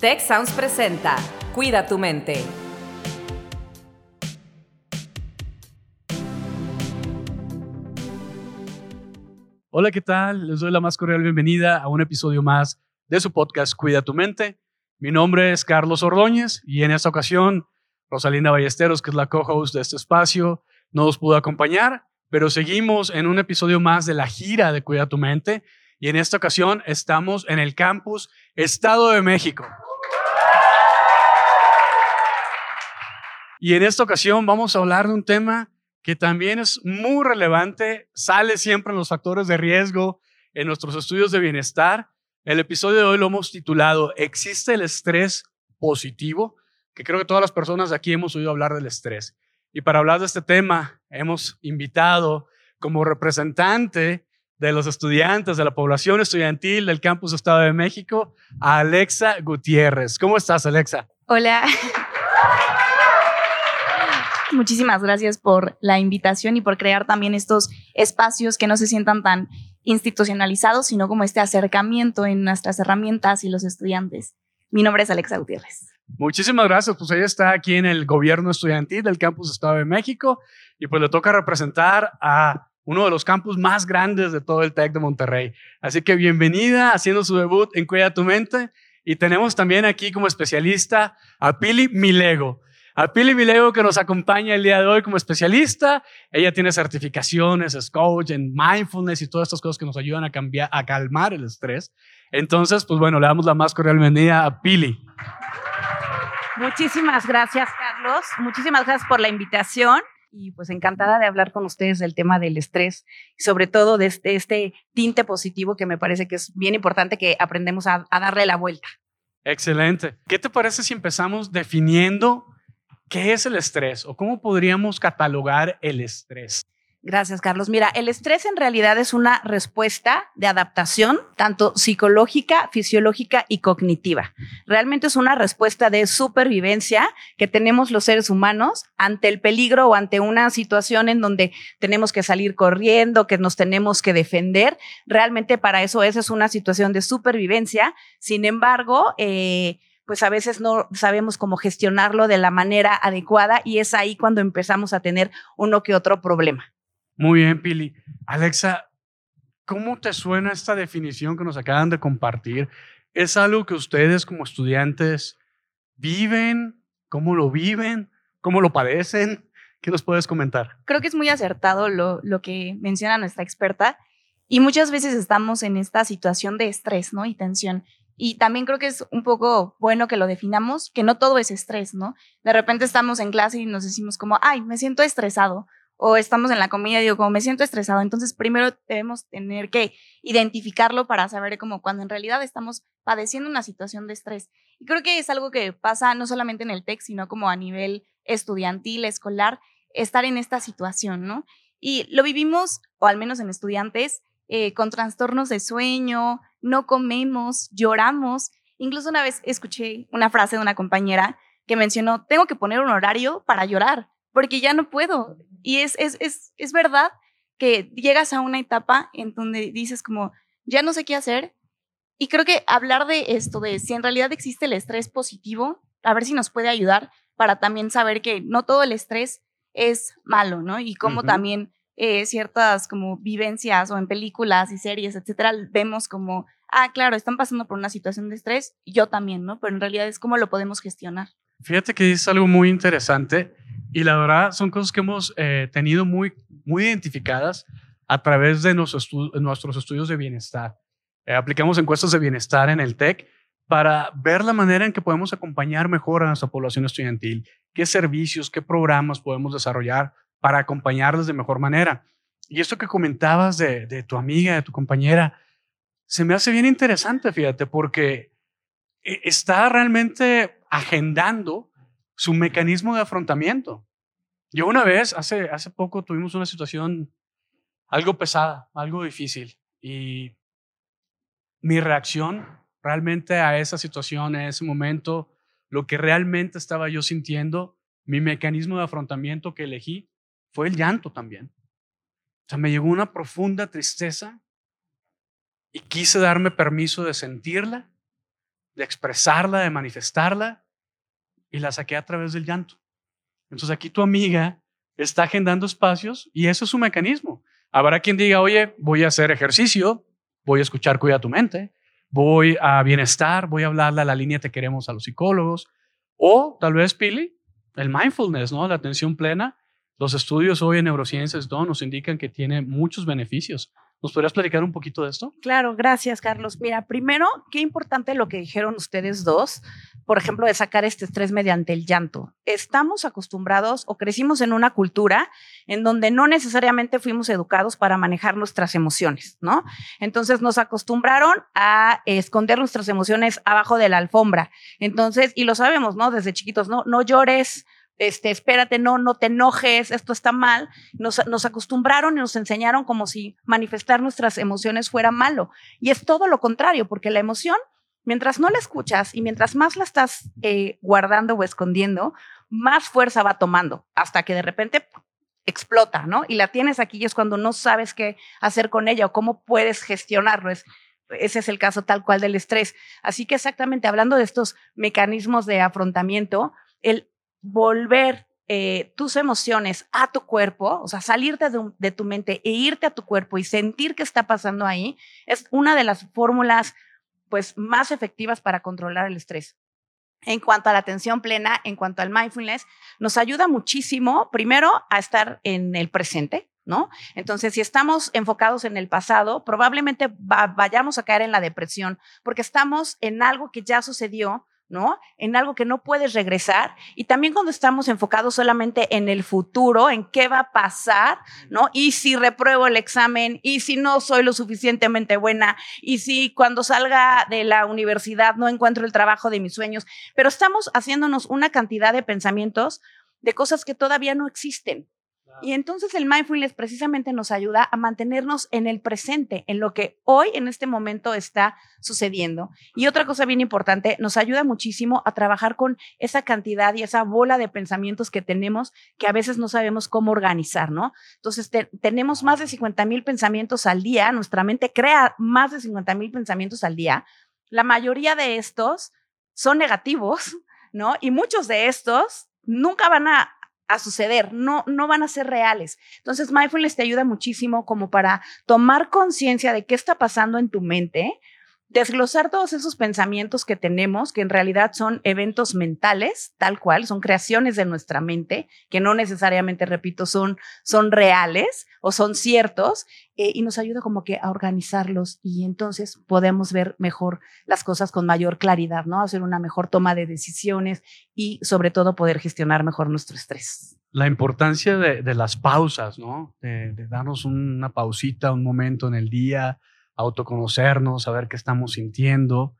Tech Sounds presenta Cuida tu mente. Hola, ¿qué tal? Les doy la más cordial bienvenida a un episodio más de su podcast Cuida tu mente. Mi nombre es Carlos Ordóñez y en esta ocasión Rosalinda Ballesteros, que es la co-host de este espacio, no nos pudo acompañar, pero seguimos en un episodio más de la gira de Cuida tu mente y en esta ocasión estamos en el campus Estado de México. Y en esta ocasión vamos a hablar de un tema que también es muy relevante, sale siempre en los factores de riesgo en nuestros estudios de bienestar. El episodio de hoy lo hemos titulado ¿Existe el estrés positivo? Que creo que todas las personas de aquí hemos oído hablar del estrés. Y para hablar de este tema, hemos invitado como representante de los estudiantes, de la población estudiantil del Campus Estado de México, a Alexa Gutiérrez. ¿Cómo estás, Alexa? Hola. Muchísimas gracias por la invitación y por crear también estos espacios que no se sientan tan institucionalizados, sino como este acercamiento en nuestras herramientas y los estudiantes. Mi nombre es Alexa Gutiérrez. Muchísimas gracias. Pues ella está aquí en el gobierno estudiantil del Campus Estado de México y pues le toca representar a uno de los campus más grandes de todo el TEC de Monterrey. Así que bienvenida haciendo su debut en Cuida tu Mente. Y tenemos también aquí como especialista a Pili Milego. A Pili Milego que nos acompaña el día de hoy como especialista. Ella tiene certificaciones, es coach en mindfulness y todas estas cosas que nos ayudan a, cambiar, a calmar el estrés. Entonces, pues bueno, le damos la más cordial bienvenida a Pili. Muchísimas gracias, Carlos. Muchísimas gracias por la invitación y pues encantada de hablar con ustedes del tema del estrés sobre todo de este, este tinte positivo que me parece que es bien importante que aprendemos a darle la vuelta. Excelente. ¿Qué te parece si empezamos definiendo qué es el estrés o cómo podríamos catalogar el estrés? Gracias, Carlos. Mira, el estrés en realidad es una respuesta de adaptación, tanto psicológica, fisiológica y cognitiva. Realmente es una respuesta de supervivencia que tenemos los seres humanos ante el peligro o ante una situación en donde tenemos que salir corriendo, que nos tenemos que defender. Realmente para eso esa es una situación de supervivencia. Sin embargo, eh, pues a veces no sabemos cómo gestionarlo de la manera adecuada y es ahí cuando empezamos a tener uno que otro problema. Muy bien, Pili. Alexa, ¿cómo te suena esta definición que nos acaban de compartir? ¿Es algo que ustedes como estudiantes viven? ¿Cómo lo viven? ¿Cómo lo padecen? ¿Qué nos puedes comentar? Creo que es muy acertado lo, lo que menciona nuestra experta y muchas veces estamos en esta situación de estrés, ¿no? Y tensión. Y también creo que es un poco bueno que lo definamos, que no todo es estrés, ¿no? De repente estamos en clase y nos decimos como, ay, me siento estresado o estamos en la comida y digo, como me siento estresado, entonces primero debemos tener que identificarlo para saber como cuando en realidad estamos padeciendo una situación de estrés. Y creo que es algo que pasa no solamente en el TEC, sino como a nivel estudiantil, escolar, estar en esta situación, ¿no? Y lo vivimos, o al menos en estudiantes, eh, con trastornos de sueño, no comemos, lloramos. Incluso una vez escuché una frase de una compañera que mencionó, tengo que poner un horario para llorar porque ya no puedo. Y es, es, es, es verdad que llegas a una etapa en donde dices como, ya no sé qué hacer. Y creo que hablar de esto, de si en realidad existe el estrés positivo, a ver si nos puede ayudar para también saber que no todo el estrés es malo, ¿no? Y cómo también eh, ciertas como vivencias o en películas y series, etcétera, vemos como, ah, claro, están pasando por una situación de estrés, yo también, ¿no? Pero en realidad es cómo lo podemos gestionar. Fíjate que es algo muy interesante y la verdad son cosas que hemos eh, tenido muy, muy identificadas a través de nuestros, estudios de bienestar. Eh, aplicamos encuestas de bienestar en el TEC para ver la manera en que podemos acompañar mejor a nuestra población estudiantil, qué servicios, qué programas podemos desarrollar para acompañarles de mejor manera. Y esto que comentabas de, de tu amiga, de tu compañera, se me hace bien interesante, fíjate, porque eh, está realmente agendando su mecanismo de afrontamiento. Yo una vez, hace, hace poco, tuvimos una situación algo pesada, algo difícil, y mi reacción realmente a esa situación, a ese momento, lo que realmente estaba yo sintiendo, mi mecanismo de afrontamiento que elegí fue el llanto también. O sea, me llegó una profunda tristeza y quise darme permiso de sentirla de expresarla, de manifestarla, y la saqué a través del llanto. Entonces aquí tu amiga está agendando espacios y eso es su mecanismo. Habrá quien diga, oye, voy a hacer ejercicio, voy a escuchar Cuida tu mente, voy a bienestar, voy a hablarle a la línea Te queremos a los psicólogos, o tal vez, Pili, el mindfulness, ¿no? La atención plena. Los estudios hoy en neurociencias ¿no? nos indican que tiene muchos beneficios. ¿Nos podrías platicar un poquito de esto? Claro, gracias, Carlos. Mira, primero, qué importante lo que dijeron ustedes dos, por ejemplo, de sacar este estrés mediante el llanto. Estamos acostumbrados o crecimos en una cultura en donde no necesariamente fuimos educados para manejar nuestras emociones, ¿no? Entonces nos acostumbraron a esconder nuestras emociones abajo de la alfombra. Entonces, y lo sabemos, ¿no? Desde chiquitos, no, no llores, este, espérate, no, no te enojes, esto está mal. Nos, acostumbraron y nos enseñaron como si manifestar nuestras emociones fuera malo. Y es todo lo contrario, porque la emoción, mientras no la escuchas y mientras más la estás eh, guardando o escondiendo, más fuerza va tomando, hasta que de repente explota, ¿no? Y la tienes aquí y es cuando no sabes qué hacer con ella o cómo puedes gestionarlo. Es, ese es el caso tal cual del estrés. Así que exactamente hablando de estos mecanismos de afrontamiento, el volver eh, tus emociones a tu cuerpo, o sea, salirte de, tu mente e irte a tu cuerpo y sentir qué está pasando ahí, es una de las fórmulas pues más efectivas para controlar el estrés. En cuanto a la atención plena, en cuanto al mindfulness, nos ayuda muchísimo, primero, a estar en el presente, ¿no? Entonces, si estamos enfocados en el pasado, probablemente vayamos a caer en la depresión porque estamos en algo que ya sucedió, ¿no? En algo que no puedes regresar. Y también cuando estamos enfocados solamente en el futuro, en qué va a pasar, ¿no? Y si repruebo el examen, y si no soy lo suficientemente buena, y si cuando salga de la universidad no encuentro el trabajo de mis sueños. Pero estamos haciéndonos una cantidad de pensamientos de cosas que todavía no existen. Y entonces el mindfulness precisamente nos ayuda a mantenernos en el presente, en lo que hoy, en este momento, está sucediendo. Y otra cosa bien importante, nos ayuda muchísimo a trabajar con esa cantidad y esa bola de pensamientos que tenemos que a veces no sabemos cómo organizar, ¿no? Entonces tenemos más de 50 mil pensamientos al día, nuestra mente crea más de 50 mil pensamientos al día. La mayoría de estos son negativos, ¿no? Y muchos de estos nunca van a a suceder, no, no van a ser reales. Entonces, mindfulness te ayuda muchísimo como para tomar conciencia de qué está pasando en tu mente, desglosar todos esos pensamientos que tenemos, que en realidad son eventos mentales, tal cual, son creaciones de nuestra mente, que no necesariamente, repito, son, son reales o son ciertos, eh, y nos ayuda como que a organizarlos y entonces podemos ver mejor las cosas con mayor claridad, ¿no? Hacer una mejor toma de decisiones y sobre todo poder gestionar mejor nuestro estrés. La importancia de, las pausas, ¿no? De, de darnos una pausita, un momento en el día, autoconocernos, saber qué estamos sintiendo.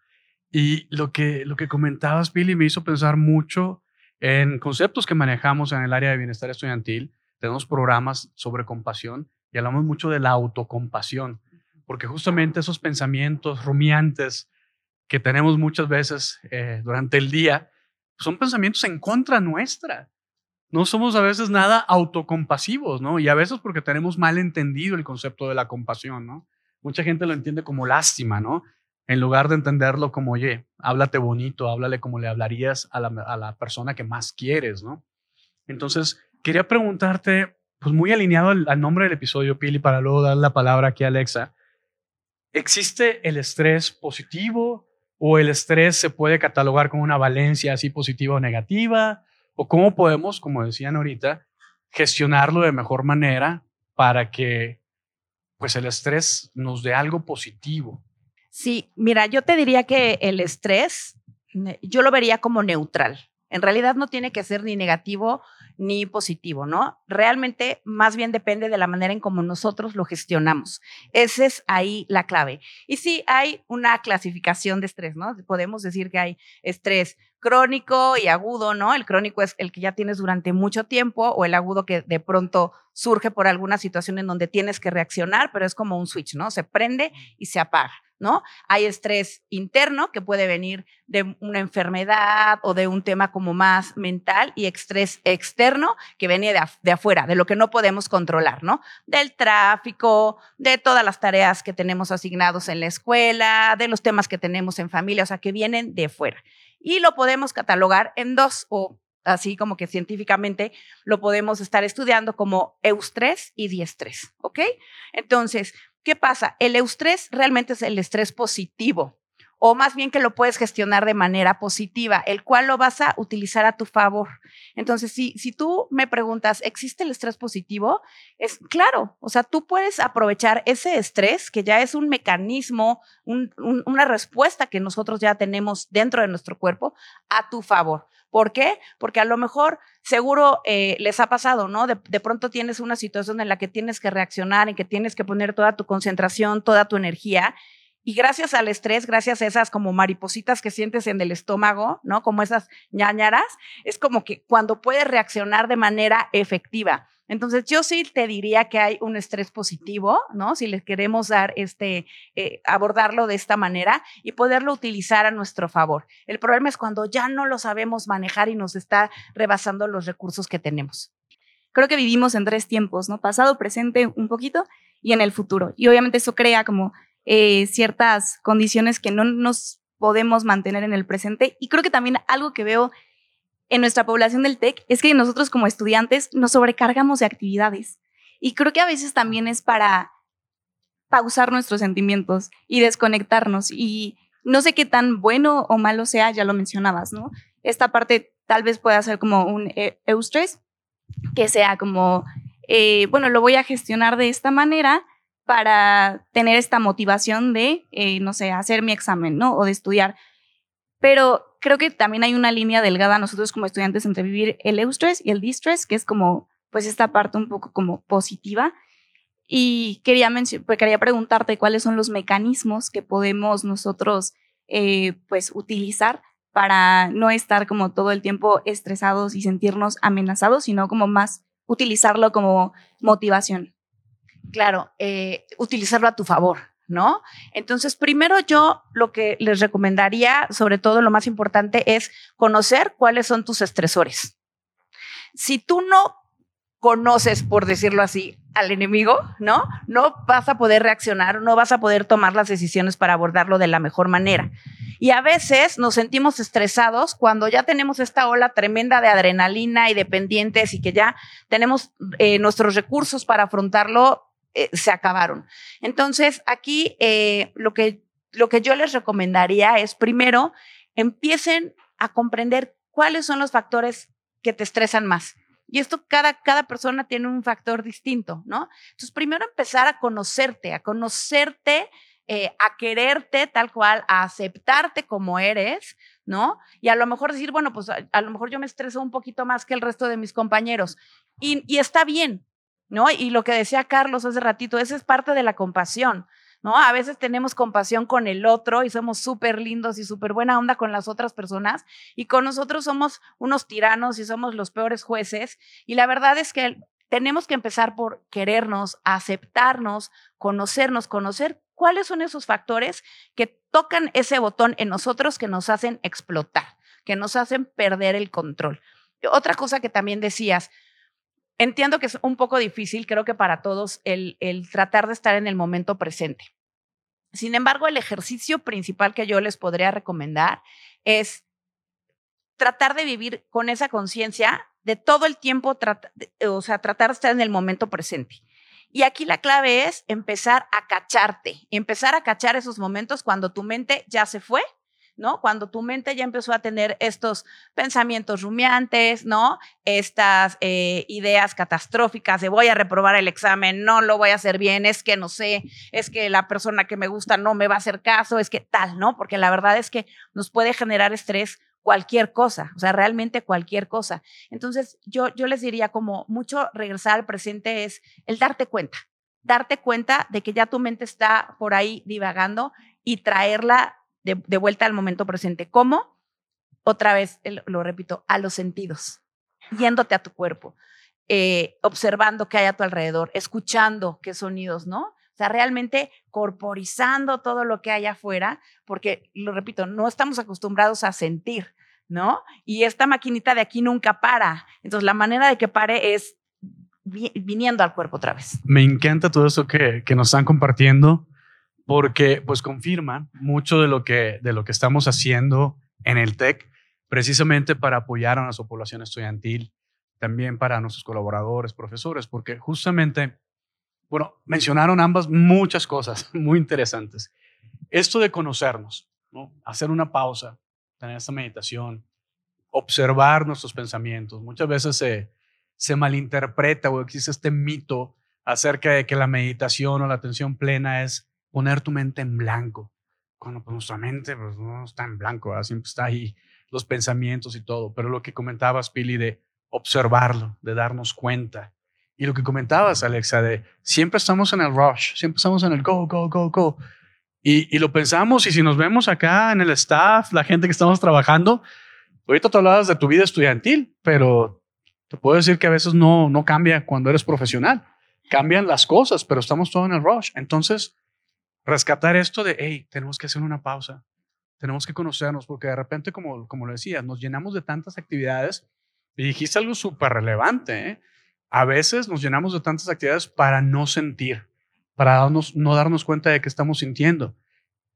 Y lo que, lo que comentabas, Billy, me hizo pensar mucho en conceptos que manejamos en el área de bienestar estudiantil. Tenemos programas sobre compasión y hablamos mucho de la autocompasión, porque justamente esos pensamientos rumiantes que tenemos muchas veces eh, durante el día son pensamientos en contra nuestra. No somos a veces nada autocompasivos, ¿no? Y a veces porque tenemos mal entendido el concepto de la compasión, ¿no? Mucha gente lo entiende como lástima, ¿no? En lugar de entenderlo como, oye, háblate bonito, háblale como le hablarías a la, persona que más quieres, ¿no? Entonces, quería preguntarte, pues muy alineado al, nombre del episodio, Pili, para luego dar la palabra aquí a Alexa. ¿Existe el estrés positivo o el estrés se puede catalogar como una valencia así positiva o negativa? ¿O cómo podemos, como decían ahorita, gestionarlo de mejor manera para que pues el estrés nos dé algo positivo. Sí, mira, yo te diría que el estrés, yo lo vería como neutral. En realidad no tiene que ser ni negativo ni positivo, ¿no? Realmente más bien depende de la manera en cómo nosotros lo gestionamos. Esa es ahí la clave. Y sí, hay una clasificación de estrés, ¿no? Podemos decir que hay estrés crónico y agudo, ¿no? El crónico es el que ya tienes durante mucho tiempo o el agudo que de pronto surge por alguna situación en donde tienes que reaccionar, pero es como un switch, ¿no? Se prende y se apaga. ¿No? Hay estrés interno que puede venir de una enfermedad o de un tema como más mental y estrés externo que viene de, de, afuera, de lo que no podemos controlar, ¿no? Del tráfico, de todas las tareas que tenemos asignados en la escuela, de los temas que tenemos en familia, o sea, que vienen de fuera. Y lo podemos catalogar en dos o así como que científicamente lo podemos estar estudiando como eustrés y diestrés, ¿ok? Entonces, ¿qué pasa? El eustrés realmente es el estrés positivo, o más bien que lo puedes gestionar de manera positiva, el cual lo vas a utilizar a tu favor. Entonces, si, si tú me preguntas, ¿existe el estrés positivo? Es claro, o sea, tú puedes aprovechar ese estrés, que ya es un mecanismo, una respuesta que nosotros ya tenemos dentro de nuestro cuerpo, a tu favor. ¿Por qué? Porque a lo mejor seguro eh, les ha pasado, ¿no? De, de, pronto tienes una situación en la que tienes que reaccionar, en que tienes que poner toda tu concentración, toda tu energía. Y gracias al estrés, gracias a esas como maripositas que sientes en el estómago, ¿no? Como esas ñañaras, es como que cuando puedes reaccionar de manera efectiva. Entonces, yo sí te diría que hay un estrés positivo, ¿no? Si les queremos dar este, eh, abordarlo de esta manera y poderlo utilizar a nuestro favor. El problema es cuando ya no lo sabemos manejar y nos está rebasando los recursos que tenemos. Creo que vivimos en tres tiempos, ¿no? Pasado, presente un poquito y en el futuro. Y obviamente eso crea como eh, ciertas condiciones que no nos podemos mantener en el presente. Y creo que también algo que veo en nuestra población del TEC es que nosotros como estudiantes nos sobrecargamos de actividades. Y creo que a veces también es para pausar nuestros sentimientos y desconectarnos. Y no sé qué tan bueno o malo sea, ya lo mencionabas, ¿no? Esta parte tal vez pueda ser como un e, eustrés, que sea como, eh, bueno, lo voy a gestionar de esta manera para tener esta motivación de, eh, no sé, hacer mi examen, ¿no? O de estudiar. Pero creo que también hay una línea delgada nosotros como estudiantes entre vivir el eustress y el distress, que es como, pues esta parte un poco como positiva. Y quería, pues, quería preguntarte cuáles son los mecanismos que podemos nosotros, eh, pues, utilizar para no estar como todo el tiempo estresados y sentirnos amenazados, sino como más utilizarlo como motivación. Claro, eh, utilizarlo a tu favor, ¿no? Entonces, primero yo lo que les recomendaría, sobre todo lo más importante, es conocer cuáles son tus estresores. Si tú no conoces, por decirlo así, al enemigo, ¿no? No vas a poder reaccionar, no vas a poder tomar las decisiones para abordarlo de la mejor manera. Y a veces nos sentimos estresados cuando ya tenemos esta ola tremenda de adrenalina y de pendientes y que ya tenemos eh, nuestros recursos para afrontarlo eh, se acabaron. Entonces, aquí eh, lo, que, lo que yo les recomendaría es primero empiecen a comprender cuáles son los factores que te estresan más. Y esto cada, cada persona tiene un factor distinto, ¿no? Entonces, primero empezar a conocerte, a conocerte, eh, a quererte tal cual, a aceptarte como eres, ¿no? Y a lo mejor decir, bueno, pues a, lo mejor yo me estreso un poquito más que el resto de mis compañeros. Y, y está bien, ¿no? Y lo que decía Carlos hace ratito, esa es parte de la compasión, ¿no? A veces tenemos compasión con el otro y somos súper lindos y súper buena onda con las otras personas y con nosotros somos unos tiranos y somos los peores jueces. Y la verdad es que tenemos que empezar por querernos, aceptarnos, conocernos, conocer cuáles son esos factores que tocan ese botón en nosotros que nos hacen explotar, que nos hacen perder el control. Otra cosa que también decías, entiendo que es un poco difícil, creo que para todos, el, tratar de estar en el momento presente. Sin embargo, el ejercicio principal que yo les podría recomendar es tratar de vivir con esa conciencia de todo el tiempo, o sea, tratar de estar en el momento presente. Y aquí la clave es empezar a cacharte, empezar a cachar esos momentos cuando tu mente ya se fue ¿no? Cuando tu mente ya empezó a tener estos pensamientos rumiantes, ¿no? Estas eh, ideas catastróficas de voy a reprobar el examen, no lo voy a hacer bien, es que no sé, es que la persona que me gusta no me va a hacer caso, es que tal, ¿no? Porque la verdad es que nos puede generar estrés cualquier cosa, o sea, realmente cualquier cosa. Entonces, yo, yo les diría como mucho regresar al presente es el darte cuenta, darte cuenta de que ya tu mente está por ahí divagando y traerla de, vuelta al momento presente. ¿Cómo? Otra vez, lo repito, a los sentidos, yéndote a tu cuerpo, eh, observando qué hay a tu alrededor, escuchando qué sonidos, ¿no? O sea, realmente corporizando todo lo que hay afuera, porque, lo repito, no estamos acostumbrados a sentir, ¿no? Y esta maquinita de aquí nunca para. Entonces, la manera de que pare es viniendo al cuerpo otra vez. Me encanta todo eso que, que nos están compartiendo porque pues confirma mucho de lo que de lo que estamos haciendo en el TEC precisamente para apoyar a nuestra población estudiantil, también para nuestros colaboradores, profesores, porque justamente bueno, mencionaron ambas muchas cosas muy interesantes. Esto de conocernos, ¿no? hacer una pausa, tener esta meditación, observar nuestros pensamientos. Muchas veces se, se malinterpreta o existe este mito acerca de que la meditación o la atención plena es poner tu mente en blanco. Cuando pues, nuestra mente pues, no está en blanco, siempre está ahí los pensamientos y todo. Pero lo que comentabas, Pili, de observarlo, de darnos cuenta, y lo que comentabas, Alexa, de siempre estamos en el rush, siempre estamos en el go, go, go, go. Y, y, lo pensamos y si nos vemos acá en el staff, la gente que estamos trabajando, ahorita tú hablabas de tu vida estudiantil, pero te puedo decir que a veces no, no cambia cuando eres profesional. Cambian las cosas, pero estamos todos en el rush. Entonces, rescatar esto de, hey, tenemos que hacer una pausa, tenemos que conocernos, porque de repente, como, como lo decías, nos llenamos de tantas actividades y dijiste algo súper relevante, ¿eh? a veces nos llenamos de tantas actividades para no sentir, para darnos, no darnos cuenta de que estamos sintiendo.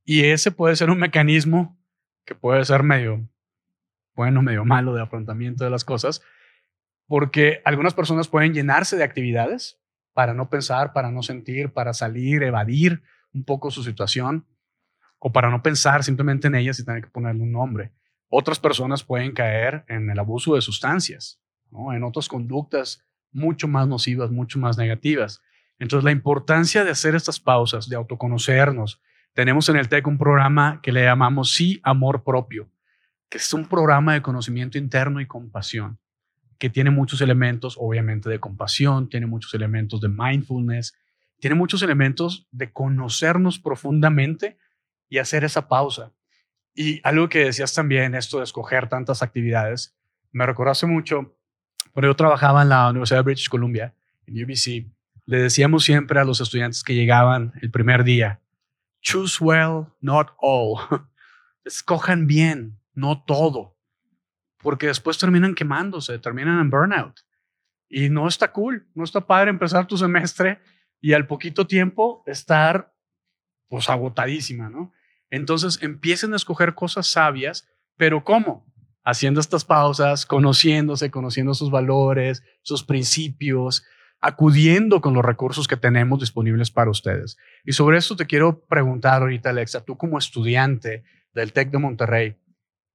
Y ese puede ser un mecanismo que puede ser medio bueno, medio malo de afrontamiento de las cosas, porque algunas personas pueden llenarse de actividades para no pensar, para no sentir, para salir, evadir un poco su situación, o para no pensar simplemente en ellas y tener que ponerle un nombre. Otras personas pueden caer en el abuso de sustancias, ¿no? en otras conductas mucho más nocivas, mucho más negativas. Entonces, la importancia de hacer estas pausas, de autoconocernos. Tenemos en el TEC un programa que le llamamos Sí, Amor Propio, que es un programa de conocimiento interno y compasión, que tiene muchos elementos, obviamente, de compasión, tiene muchos elementos de mindfulness, tiene muchos elementos de conocernos profundamente y hacer esa pausa. Y algo que decías también, esto de escoger tantas actividades, me recordaste mucho cuando yo trabajaba en la Universidad de British Columbia, en UBC, le decíamos siempre a los estudiantes que llegaban el primer día, choose well, not all. Escojan bien, no todo. Porque después terminan quemándose, terminan en burnout. Y no está cool, no está padre empezar tu semestre y al poquito tiempo estar pues agotadísima, ¿no? Entonces empiecen a escoger cosas sabias, pero ¿cómo? haciendo estas pausas, conociéndose, conociendo sus valores, sus principios, acudiendo con los recursos que tenemos disponibles para ustedes. Y sobre esto te quiero preguntar ahorita, Alexa, tú como estudiante del TEC de Monterrey,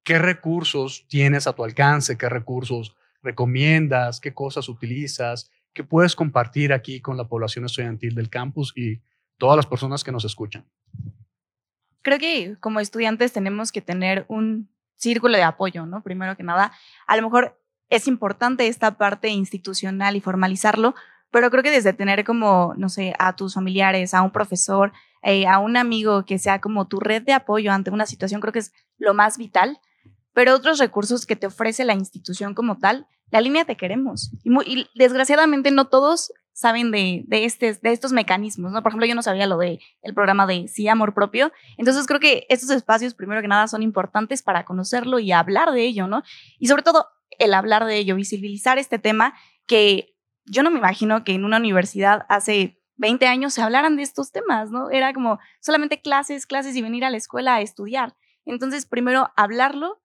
¿qué recursos tienes a tu alcance? ¿Qué recursos recomiendas? ¿Qué cosas utilizas? ¿Qué puedes compartir aquí con la población estudiantil del campus y todas las personas que nos escuchan? Creo que como estudiantes tenemos que tener un círculo de apoyo, ¿no? Primero que nada, a lo mejor es importante esta parte institucional y formalizarlo, pero creo que desde tener como, no sé, a tus familiares, a un profesor, eh, a un amigo que sea como tu red de apoyo ante una situación, creo que es lo más vital. Pero otros recursos que te ofrece la institución como tal, la línea te queremos. Y, y desgraciadamente no todos saben de, de, este, de estos mecanismos, ¿no? Por ejemplo, yo no sabía lo del el programa de Sí, Amor Propio. Entonces creo que estos espacios, primero que nada, son importantes para conocerlo y hablar de ello, ¿no? Y sobre todo, el hablar de ello, visibilizar este tema que yo no me imagino que en una universidad hace 20 años se hablaran de estos temas, ¿no? Era como solamente clases, clases y venir a la escuela a estudiar. Entonces, primero, hablarlo,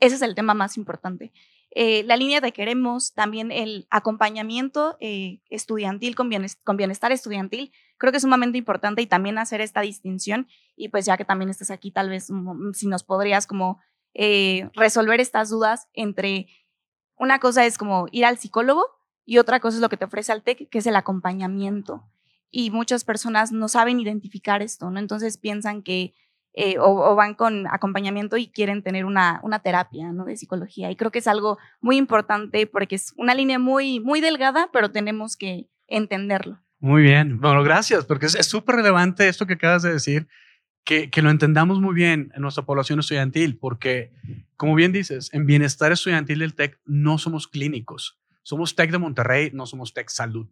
ese es el tema más importante. Eh, la línea de queremos, también el acompañamiento eh, estudiantil con, bienestar estudiantil, creo que es sumamente importante y también hacer esta distinción y pues ya que también estás aquí, tal vez mm, si nos podrías como eh, resolver estas dudas entre una cosa es como ir al psicólogo y otra cosa es lo que te ofrece al TEC, que es el acompañamiento. Y muchas personas no saben identificar esto, ¿no? Entonces piensan que eh, o, van con acompañamiento y quieren tener una, una terapia ¿no? de psicología. Y creo que es algo muy importante porque es una línea muy, muy delgada, pero tenemos que entenderlo. Muy bien, bueno, gracias, porque es súper relevante esto que acabas de decir, que, que, lo entendamos muy bien en nuestra población estudiantil, porque, como bien dices, en bienestar estudiantil del TEC no somos clínicos, somos TEC de Monterrey, no somos TEC Salud.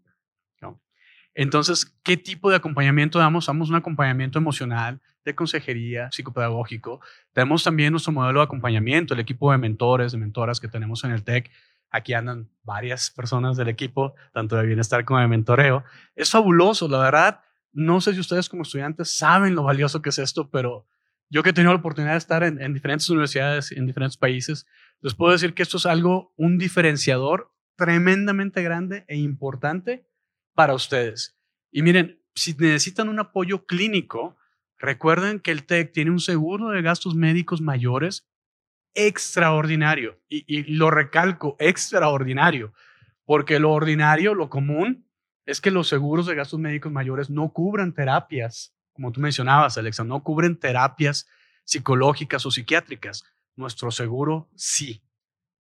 Entonces, ¿qué tipo de acompañamiento damos? Damos un acompañamiento emocional, de consejería, psicopedagógico. Tenemos también nuestro modelo de acompañamiento, el equipo de mentores, de mentoras que tenemos en el TEC. Aquí andan varias personas del equipo, tanto de bienestar como de mentoreo. Es fabuloso, la verdad. No sé si ustedes como estudiantes saben lo valioso que es esto, pero yo que he tenido la oportunidad de estar en, en diferentes universidades, en diferentes países, les puedo decir que esto es algo, un diferenciador tremendamente grande e importante para ustedes. Y miren, si necesitan un apoyo clínico, recuerden que el TEC tiene un seguro de gastos médicos mayores extraordinario. Y, lo recalco, extraordinario. Porque lo ordinario, lo común, es que los seguros de gastos médicos mayores no cubran terapias, como tú mencionabas, Alexa, no cubren terapias psicológicas o psiquiátricas. Nuestro seguro sí.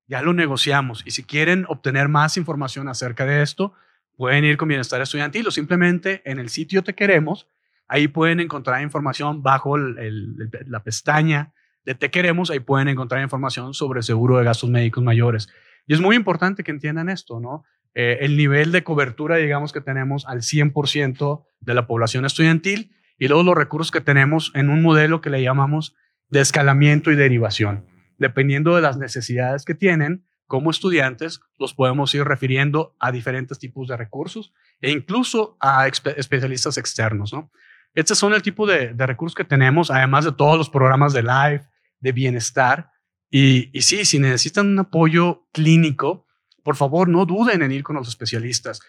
Ya lo negociamos. Y si quieren obtener más información acerca de esto, pueden ir con Bienestar Estudiantil o simplemente en el sitio Te Queremos. Ahí pueden encontrar información bajo la pestaña de Te Queremos. Ahí pueden encontrar información sobre seguro de gastos médicos mayores. Y es muy importante que entiendan esto, ¿no? Eh, el nivel de cobertura, digamos, que tenemos al 100% de la población estudiantil y luego los recursos que tenemos en un modelo que le llamamos de escalamiento y derivación. Dependiendo de las necesidades que tienen, como estudiantes los podemos ir refiriendo a diferentes tipos de recursos e incluso a especialistas externos. ¿no? Estos son el tipo de, recursos que tenemos, además de todos los programas de live, de bienestar. Y, y sí, si necesitan un apoyo clínico, por favor, no duden en ir con los especialistas.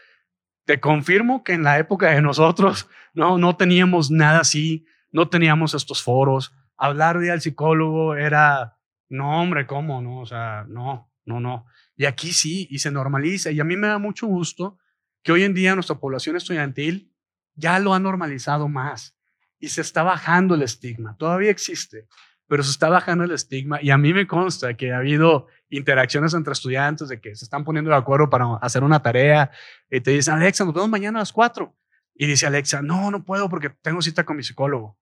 Te confirmo que en la época de nosotros no, no teníamos nada así, no teníamos estos foros. Hablar de al psicólogo era, no, hombre, ¿cómo? No, o sea, no, no, no. Y aquí sí, y se normaliza. Y a mí me da mucho gusto que hoy en día nuestra población estudiantil ya lo ha normalizado más y se está bajando el estigma. Todavía existe, pero se está bajando el estigma y a mí me consta que ha habido interacciones entre estudiantes de que se están poniendo de acuerdo para hacer una tarea y te dicen, Alexa, nos vemos mañana a las 4. Y dice Alexa, no, no puedo porque tengo cita con mi psicólogo.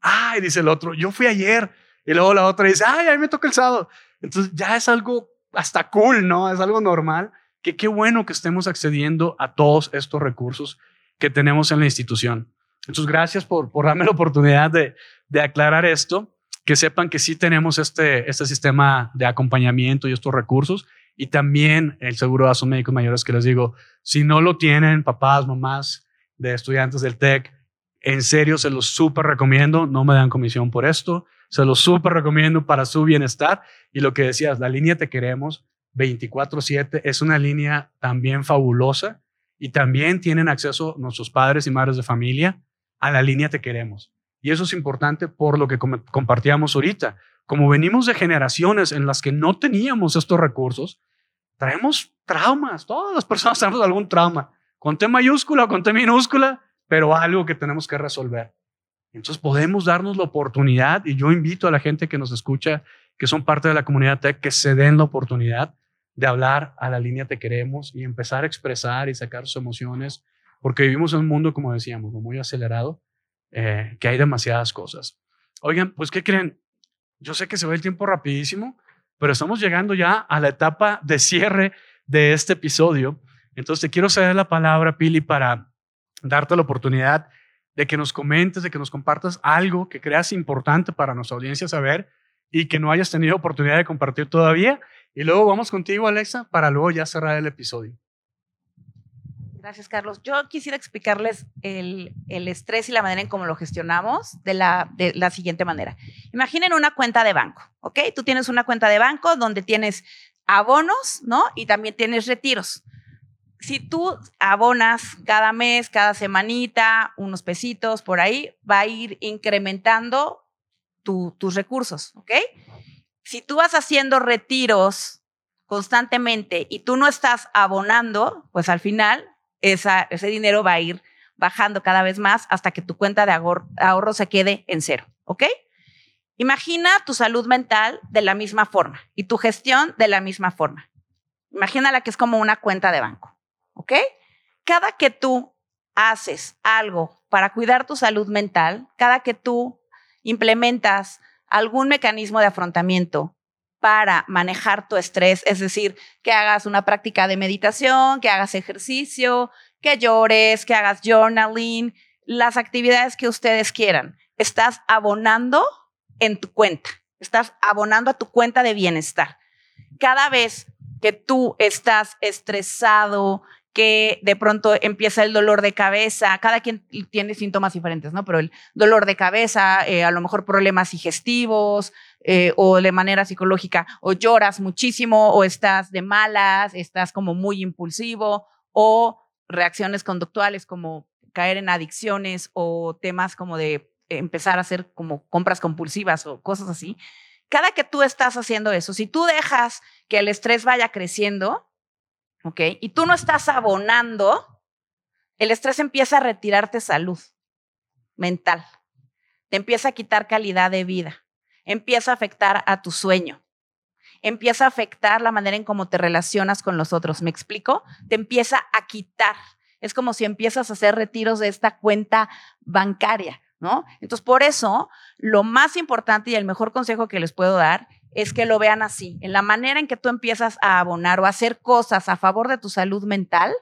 Ah, y dice el otro, yo fui ayer. Y luego la otra dice, ay, a mí me toca el sábado. Entonces ya es algo hasta cool, ¿no? Es algo normal. Que qué bueno que estemos accediendo a todos estos recursos que tenemos en la institución. Entonces, gracias por, darme la oportunidad de, de aclarar esto, que sepan que sí tenemos este, este sistema de acompañamiento y estos recursos y también el seguro de gastos médicos mayores que les digo, si no lo tienen, papás, mamás de estudiantes del TEC, en serio se los súper recomiendo, no me dan comisión por esto, se los súper recomiendo para su bienestar. Y lo que decías, la línea Te Queremos 24/7 es una línea también fabulosa y también tienen acceso nuestros padres y madres de familia a la línea Te Queremos. Y eso es importante por lo que compartíamos ahorita. Como venimos de generaciones en las que no teníamos estos recursos, traemos traumas. Todas las personas tenemos algún trauma, con T mayúscula o con T minúscula, pero algo que tenemos que resolver. Entonces podemos darnos la oportunidad y yo invito a la gente que nos escucha, que son parte de la comunidad tech, que se den la oportunidad de hablar a la línea Te Queremos y empezar a expresar y sacar sus emociones, porque vivimos en un mundo, como decíamos, muy acelerado, eh, que hay demasiadas cosas. Oigan, pues ¿qué creen? Yo sé que se va el tiempo rapidísimo, pero estamos llegando ya a la etapa de cierre de este episodio. Entonces te quiero ceder la palabra, Pili, para darte la oportunidad de que nos comentes, de que nos compartas algo que creas importante para nuestra audiencia saber y que no hayas tenido oportunidad de compartir todavía. Y luego vamos contigo, Alexa, para luego ya cerrar el episodio. Gracias, Carlos. Yo quisiera explicarles el, estrés y la manera en cómo lo gestionamos de la, de la siguiente manera. Imaginen una cuenta de banco, ¿ok? Tú tienes una cuenta de banco donde tienes abonos, ¿no? Y también tienes retiros si tú abonas cada mes, cada semanita, unos pesitos por ahí, va a ir incrementando tus recursos, ¿ok? Si tú vas haciendo retiros constantemente y tú no estás abonando, pues al final ese dinero va a ir bajando cada vez más hasta que tu cuenta de ahorro se quede en cero, ¿ok? Imagina tu salud mental de la misma forma y tu gestión de la misma forma. Imagínala que es como una cuenta de banco. ¿Ok? Cada que tú haces algo para cuidar tu salud mental, cada que tú implementas algún mecanismo de afrontamiento para manejar tu estrés, es decir, que hagas una práctica de meditación, que hagas ejercicio, que llores, que hagas journaling, las actividades que ustedes quieran. Estás abonando en tu cuenta, estás abonando a tu cuenta de bienestar. Cada vez que tú estás estresado, que de pronto empieza el dolor de cabeza, cada quien tiene síntomas diferentes, ¿no? Pero el dolor de cabeza, eh, a lo mejor problemas digestivos eh, o de manera psicológica, o lloras muchísimo, o estás de malas, estás como muy impulsivo, o reacciones conductuales como caer en adicciones o temas como de empezar a hacer como compras compulsivas o cosas así. Cada que tú estás haciendo eso, si tú dejas que el estrés vaya creciendo, ¿ok? Y tú no estás abonando, el estrés empieza a retirarte salud mental, te empieza a quitar calidad de vida, empieza a afectar a tu sueño, empieza a afectar la manera en cómo te relacionas con los otros, ¿me explico? Te empieza a quitar. Es como si empiezas a hacer retiros de esta cuenta bancaria, ¿no? Entonces, por eso, lo más importante y el mejor consejo que les puedo dar es que lo vean así, en la manera en que tú empiezas a abonar o a hacer cosas a favor de tu salud mental,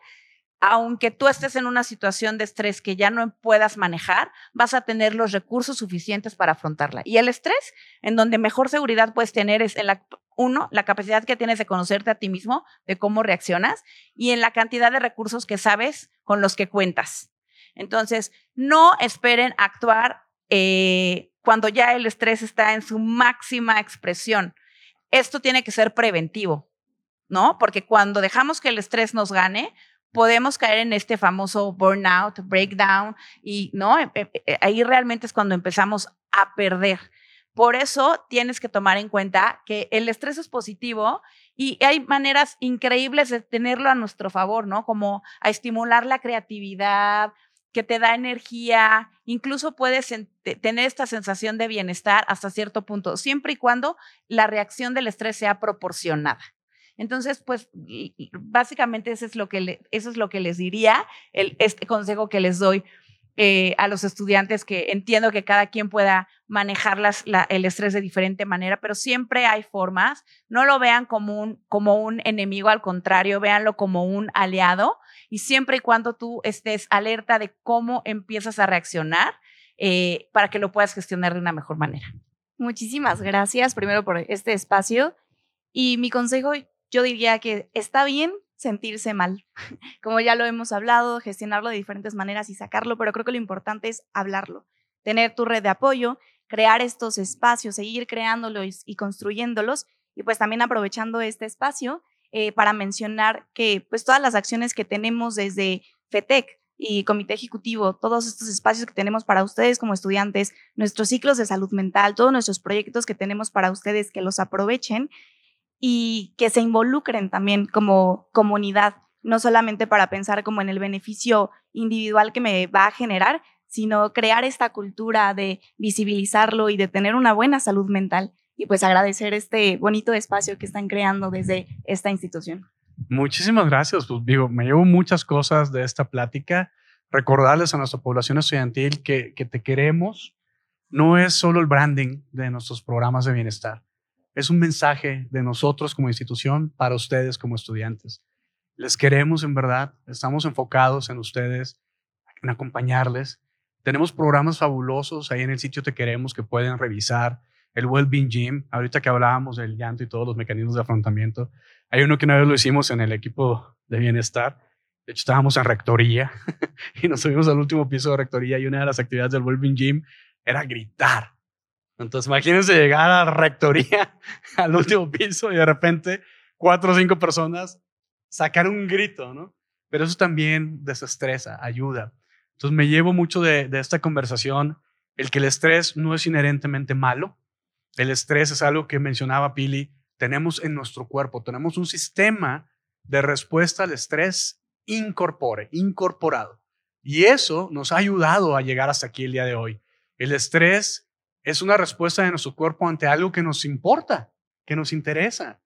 aunque tú estés en una situación de estrés que ya no puedas manejar, vas a tener los recursos suficientes para afrontarla. Y el estrés, en donde mejor seguridad puedes tener es en la, uno, la capacidad que tienes de conocerte a ti mismo, de cómo reaccionas, y en la cantidad de recursos que sabes con los que cuentas. Entonces, no esperen actuar eh, cuando ya el estrés está en su máxima expresión. Esto tiene que ser preventivo, ¿no? Porque cuando dejamos que el estrés nos gane, podemos caer en este famoso burnout, breakdown, y no, eh, eh, ahí realmente es cuando empezamos a perder. Por eso tienes que tomar en cuenta que el estrés es positivo y hay maneras increíbles de tenerlo a nuestro favor, ¿no? Como a estimular la creatividad, que te da energía, incluso puedes tener esta sensación de bienestar hasta cierto punto, siempre y cuando la reacción del estrés sea proporcionada. Entonces, pues básicamente eso es lo que, eso es lo que les diría, el, este consejo que les doy eh, a los estudiantes, que entiendo que cada quien pueda manejar el estrés de diferente manera, pero siempre hay formas. No lo vean como un, como un enemigo, al contrario, véanlo como un aliado y siempre y cuando tú estés alerta de cómo empiezas a reaccionar eh, para que lo puedas gestionar de una mejor manera. Muchísimas gracias primero por este espacio y mi consejo yo diría que está bien sentirse mal. Como ya lo hemos hablado, gestionarlo de diferentes maneras y sacarlo, pero creo que lo importante es hablarlo, tener tu red de apoyo, crear estos espacios, seguir creándolos y construyéndolos y pues también aprovechando este espacio eh, para mencionar que pues todas las acciones que tenemos desde FETEC y Comité Ejecutivo, todos estos espacios que tenemos para ustedes como estudiantes, nuestros ciclos de salud mental, todos nuestros proyectos que tenemos para ustedes, que los aprovechen y que se involucren también como comunidad, no solamente para pensar como en el beneficio individual que me va a generar, sino crear esta cultura de visibilizarlo y de tener una buena salud mental y pues agradecer este bonito espacio que están creando desde esta institución. Muchísimas gracias. Pues digo, me llevo muchas cosas de esta plática. Recordarles a nuestra población estudiantil que, que te queremos. No es solo el branding de nuestros programas de bienestar. Es un mensaje de nosotros como institución para ustedes como estudiantes. Les queremos en verdad. Estamos enfocados en ustedes, en acompañarles. Tenemos programas fabulosos ahí en el sitio Te Queremos que pueden revisar el Wellbeing Gym, ahorita que hablábamos del llanto y todos los mecanismos de afrontamiento, hay uno que una vez lo hicimos en el equipo de bienestar. De hecho, estábamos en rectoría y nos subimos al último piso de rectoría y una de las actividades del Wellbeing Gym era gritar. Entonces, imagínense llegar a la rectoría, al último piso y de repente cuatro o cinco personas sacar un grito, ¿no? Pero eso también desestresa, ayuda. Entonces, me llevo mucho de, de esta conversación el que el estrés no es inherentemente malo, el estrés es algo que mencionaba Pili, tenemos en nuestro cuerpo, tenemos un sistema de respuesta al estrés incorpore, incorporado. Y eso nos ha ayudado a llegar hasta aquí el día de hoy. El estrés es una respuesta de nuestro cuerpo ante algo que nos importa, que nos interesa.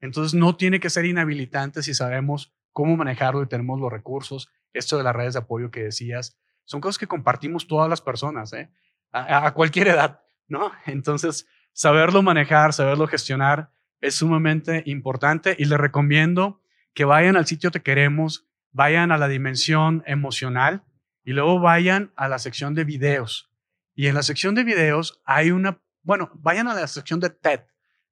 Entonces no tiene que ser inhabilitante si sabemos cómo manejarlo y tenemos los recursos. Esto de las redes de apoyo que decías, son cosas que compartimos todas las personas, ¿eh? a, a cualquier edad, ¿no? Entonces, saberlo manejar, saberlo gestionar es sumamente importante y les recomiendo que vayan al sitio Te Queremos, vayan a la dimensión emocional y luego vayan a la sección de videos. Y en la sección de videos hay una, bueno, vayan a la sección de TED,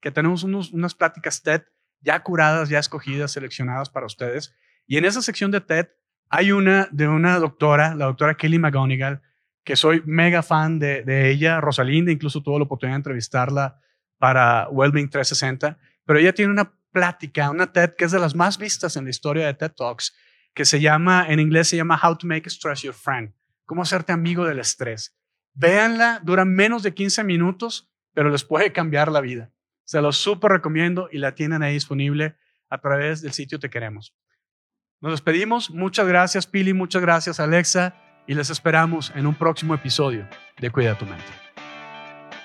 que tenemos unas pláticas TED ya curadas, ya escogidas, seleccionadas para ustedes. Y en esa sección de TED hay una de una doctora, la doctora Kelly McGonigal, que soy mega fan de, de ella, Rosalinda, incluso tuve la oportunidad de entrevistarla para Wellbeing 360, pero ella tiene una plática, una TED que es de las más vistas en la historia de TED Talks, que se llama, en inglés se llama How to Make Stress Your Friend, cómo hacerte amigo del estrés. Véanla, dura menos de 15 minutos, pero les puede cambiar la vida. Se los súper recomiendo y la tienen ahí disponible a través del sitio Te Queremos. Nos despedimos. Muchas gracias, Pili. Muchas gracias, Alexa. Y les esperamos en un próximo episodio de Cuida tu mente.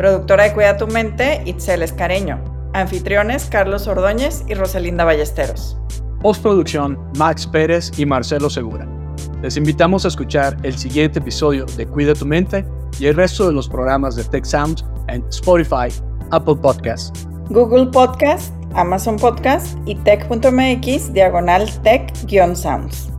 Productora de Cuida tu Mente, Itzel Escareño. Anfitriones, Carlos Ordóñez y Rosalinda Ballesteros. Postproducción, Max Pérez y Marcelo Segura. Les invitamos a escuchar el siguiente episodio de Cuida tu Mente y el resto de los programas de Tech Sounds en Spotify, Apple Podcasts, Google Podcast, Amazon Podcast y tech.mx diagonal tech-sounds.